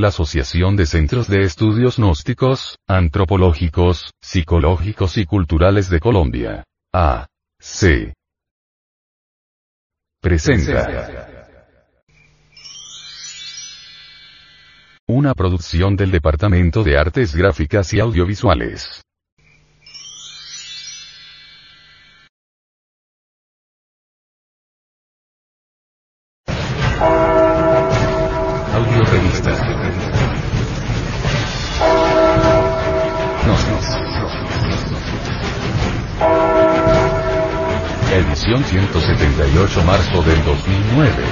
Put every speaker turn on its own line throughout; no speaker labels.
la Asociación de Centros de Estudios Gnósticos, Antropológicos, Psicológicos y Culturales de Colombia. A. C. Presenta. Una producción del Departamento de Artes Gráficas y Audiovisuales. Edición 178 marzo del 2009.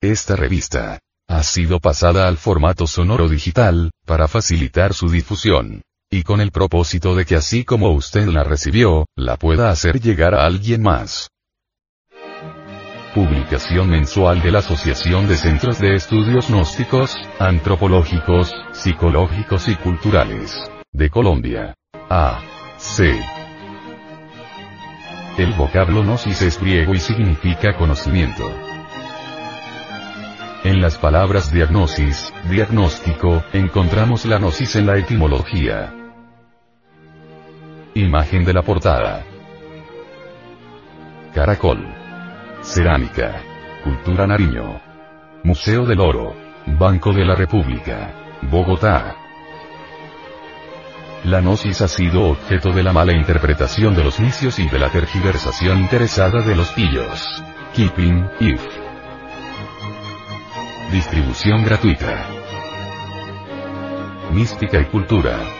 Esta revista ha sido pasada al formato sonoro digital, para facilitar su difusión. Y con el propósito de que así como usted la recibió, la pueda hacer llegar a alguien más. Publicación mensual de la Asociación de Centros de Estudios Gnósticos, Antropológicos, Psicológicos y Culturales. De Colombia. A. C. El vocablo gnosis es griego y significa conocimiento. En las palabras diagnosis, diagnóstico, encontramos la gnosis en la etimología. Imagen de la portada. Caracol. Cerámica. Cultura Nariño. Museo del Oro. Banco de la República. Bogotá. La gnosis ha sido objeto de la mala interpretación de los nicios y de la tergiversación interesada de los pillos. Keeping, if. Distribución gratuita. Mística y cultura.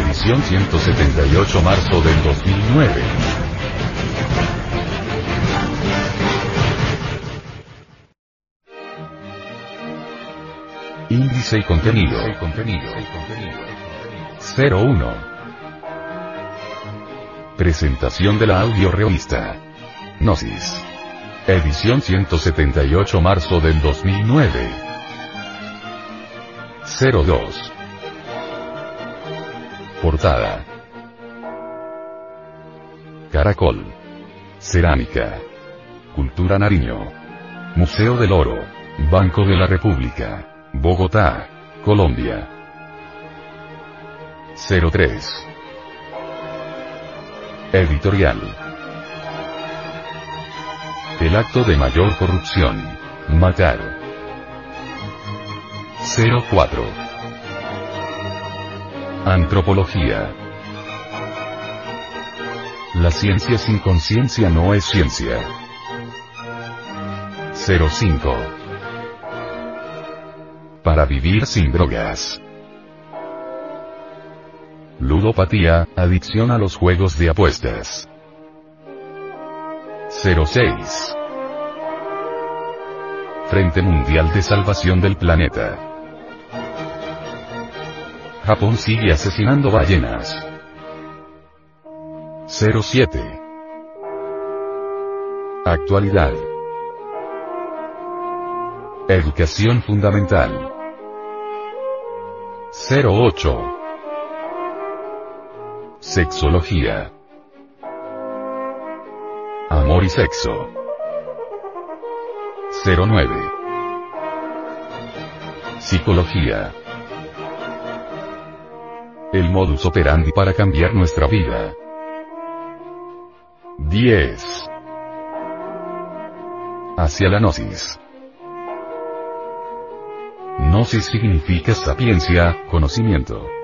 Edición 178 marzo del 2009. Índice y contenido. 01. Presentación de la audio revista. Gnosis. Edición 178 marzo del 2009. 02. Portada. Caracol. Cerámica. Cultura Nariño. Museo del Oro. Banco de la República. Bogotá. Colombia. 03. Editorial. El acto de mayor corrupción. Matar. 04. Antropología. La ciencia sin conciencia no es ciencia. 05. Para vivir sin drogas. Ludopatía, adicción a los juegos de apuestas. 06. Frente Mundial de Salvación del Planeta. Japón sigue asesinando ballenas. 07. Actualidad. Educación fundamental. 08. Sexología. Amor y sexo. 09. Psicología. Modus operandi para cambiar nuestra vida. 10. Hacia la gnosis. Gnosis significa sapiencia, conocimiento.